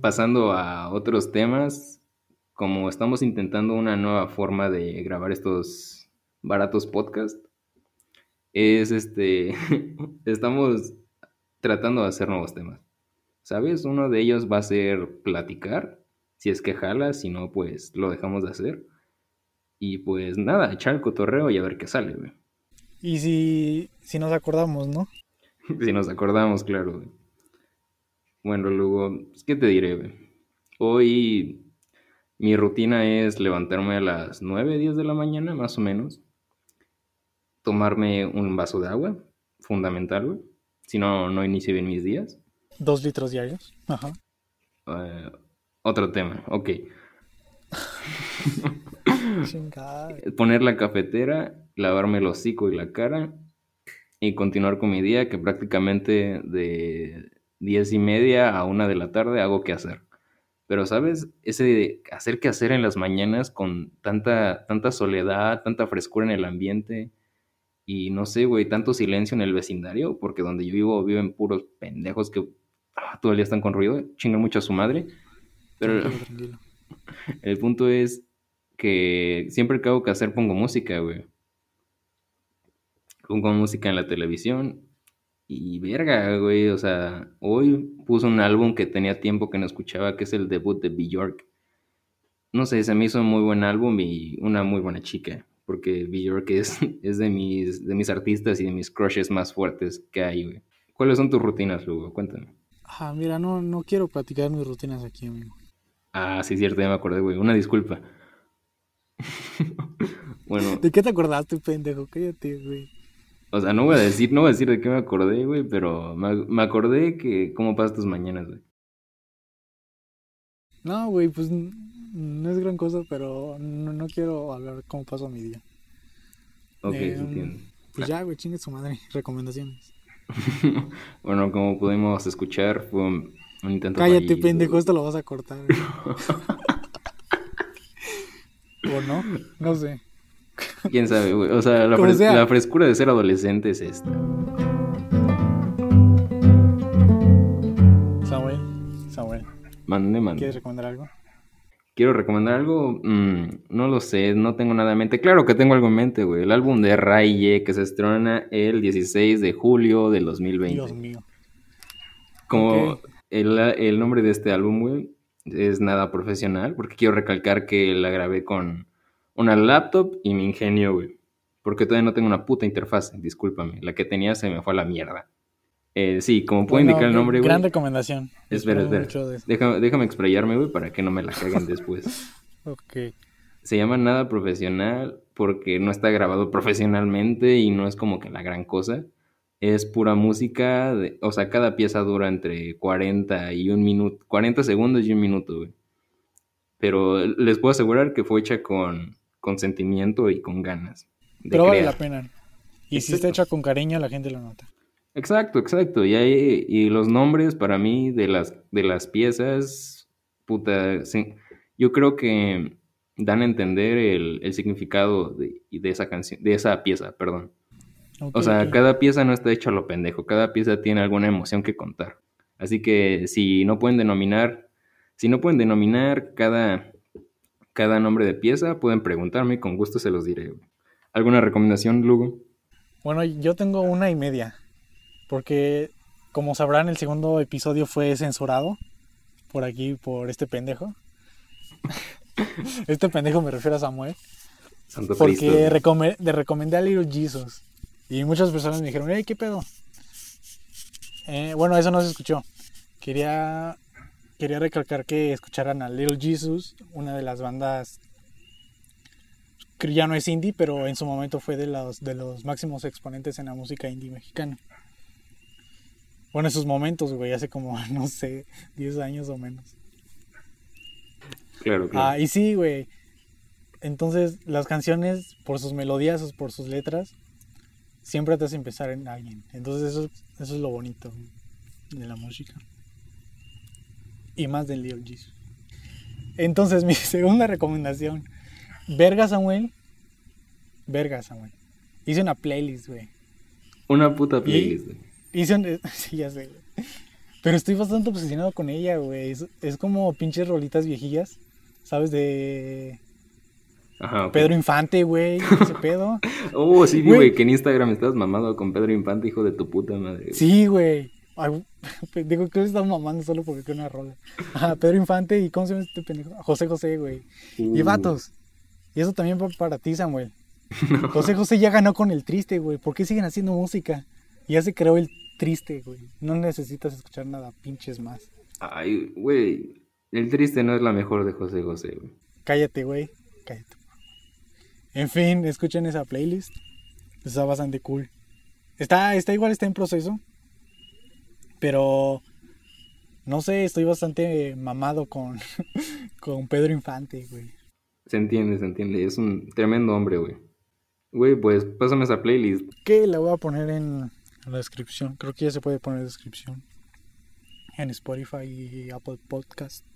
pasando a otros temas, como estamos intentando una nueva forma de grabar estos baratos podcasts, es este, estamos tratando de hacer nuevos temas. ¿Sabes? Uno de ellos va a ser platicar, si es que jala, si no, pues lo dejamos de hacer. Y pues nada, echar el cotorreo y a ver qué sale, güey. Y si, si nos acordamos, ¿no? Si nos acordamos, claro, güey. Bueno, luego, ¿qué te diré, güey? Hoy mi rutina es levantarme a las 9, 10 de la mañana, más o menos. Tomarme un vaso de agua, fundamental, güey. Si no, no inicio bien mis días. Dos litros diarios. Ajá. Eh, otro tema, ok. Poner la cafetera, lavarme el hocico y la cara y continuar con mi día que prácticamente de diez y media a una de la tarde hago que hacer. Pero, ¿sabes? Ese de hacer que hacer en las mañanas con tanta, tanta soledad, tanta frescura en el ambiente y no sé, güey, tanto silencio en el vecindario, porque donde yo vivo viven puros pendejos que ah, todo el día están con ruido, chingan mucho a su madre. Pero Tranquilo, tranquilo. el punto es que siempre que hago que hacer pongo música, güey. Pongo música en la televisión y verga, güey. O sea, hoy puse un álbum que tenía tiempo que no escuchaba, que es el debut de Bjork. No sé, se me hizo un muy buen álbum y una muy buena chica. Porque Bjork es, es de, mis, de mis artistas y de mis crushes más fuertes que hay, güey. ¿Cuáles son tus rutinas, Lugo? Cuéntame. Ah, mira, no, no quiero platicar mis rutinas aquí, amigo. Ah, sí, cierto, ya me acordé, güey. Una disculpa. bueno, ¿De qué te acordaste, pendejo? Cállate, güey. O sea, no voy a decir, no voy a decir de qué me acordé, güey, pero me, me acordé que cómo pasas tus mañanas, güey. No, güey, pues no es gran cosa, pero no, no quiero hablar cómo pasó mi día. Ok, Eh, entiendo. Pues ya, güey, chingue su madre. Recomendaciones. bueno, como pudimos escuchar, fue un- Un intento Cállate, fallido. pendejo, esto lo vas a cortar. ¿O no? No sé. ¿Quién sabe, güey? O sea, la, Como fres- sea. la frescura de ser adolescente es esta. Samuel, Samuel, Mande, mande. ¿quieres recomendar algo? Quiero recomendar algo, Mm, no lo sé, no tengo nada en mente. Claro que tengo algo en mente, güey. El álbum de Raye que se estrena el 16 de julio del 2020. Dios mío. Como el, el nombre de este álbum, güey, es nada profesional, porque quiero recalcar que la grabé con una laptop y mi ingenio, güey. Porque todavía no tengo una puta interfaz, discúlpame. La que tenía se me fue a la mierda. Eh, sí, como puede Bueno, indicar el nombre, güey. Gran recomendación. Espera, espera. de. Déjame, déjame explayarme, güey, para que no me la caguen después. Ok. Se llama Nada Profesional porque no está grabado profesionalmente y no es como que la gran cosa. Es pura música, de- o sea, cada pieza dura entre 40 y un minuto, 40 segundos y un minuto, güey. Pero les puedo asegurar que fue hecha con, con sentimiento y con ganas. de Pero vale la pena. Y si está hecha con cariño, la gente lo nota. Exacto, exacto. Y, hay, y los nombres para mí de las, de las piezas, puta, sí, yo creo que dan a entender el, el significado de, de esa canción, de esa pieza, perdón. O sea, cada pieza no está hecha a lo pendejo, cada pieza tiene alguna emoción que contar. Así que si no pueden denominar, si no pueden denominar cada, cada nombre de pieza, pueden preguntarme y con gusto se los diré. ¿Alguna recomendación, Lugo? Bueno, yo tengo una y media. Porque, como sabrán, el segundo episodio fue censurado. Por aquí, por este pendejo. este pendejo me refiero a Samuel. Santo Porque recome- le recomendé a Little Jesus. Y muchas personas me dijeron, hey, ¿qué pedo? Eh, bueno, eso no se escuchó. Quería, quería recalcar que escucharan a Little Jesus, una de las bandas que ya no es indie, pero en su momento fue de los, de los máximos exponentes en la música indie mexicana. Bueno, en sus momentos, güey, hace como, no sé, 10 años o menos. Claro, claro. Ah, y sí, güey. Entonces, las canciones, por sus melodías o por sus letras, siempre te hacen pensar en alguien. Entonces, eso, eso es lo bonito de la música. Y más del Little Jesus. Entonces, mi segunda recomendación. Verga Samuel. Verga Samuel. Hice una playlist, güey. Una puta playlist. güey. Hice un... Sí, ya sé, güey. Pero estoy bastante obsesionado con ella, güey. Es, es como pinches rolitas viejillas. ¿Sabes? De Ajá. Pedro Infante, güey. Ese pedo. Oh, sí, Güey. que en Instagram estás mamado con Pedro Infante, hijo de tu puta madre. güey. Sí, güey. Ay, Pendejo, creo que estaba mamando solo porque quedó una rola. Ajá, Pedro Infante y ¿cómo se llama este pendejo? José José, güey. Y Uh, vatos. Y eso también para ti, Samuel. José José ya ganó con el triste, güey. ¿Por qué siguen haciendo música? Ya se creó el triste, güey. No necesitas escuchar nada pinches más. Ay, güey. El triste no es la mejor de José José, güey. Cállate, güey. Cállate. En fin, escuchen esa playlist. Está bastante cool. Está, está igual, está en proceso. Pero no sé, estoy bastante mamado con, con Pedro Infante, güey. Se entiende, se entiende. Es un tremendo hombre, güey. Güey, pues pásame esa playlist. Que la voy a poner en la descripción. Creo que ya se puede poner en descripción. En Spotify y Apple Podcast.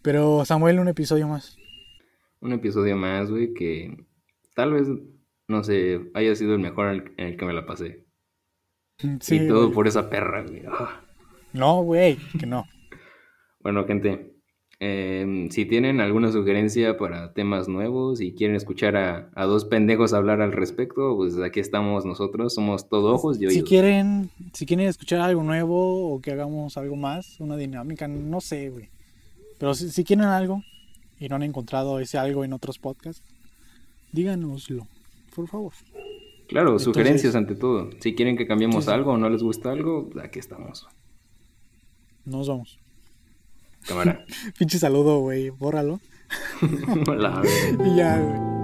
Pero Samuel, un episodio más. Un episodio más, güey, que tal vez, no sé, haya sido el mejor en el que me la pasé. Sí, y todo güey. por esa perra, güey. Ah. No, güey, que no. Bueno, gente, eh, si tienen alguna sugerencia para temas nuevos y quieren escuchar a, a dos pendejos hablar al respecto, pues aquí estamos nosotros, somos todo ojos y Si quieren, si quieren escuchar algo nuevo o que hagamos algo más, una dinámica, no sé, güey. Pero si, si quieren algo y no han encontrado ese algo en otros podcasts, díganoslo, por favor. Claro, Entonces- sugerencias ante todo. Si quieren que cambiemos Sí, sí. algo o no les gusta algo, aquí estamos. Nos vamos. Cámara. Pinche saludo, güey, bórralo. La verga. Y ya, güey.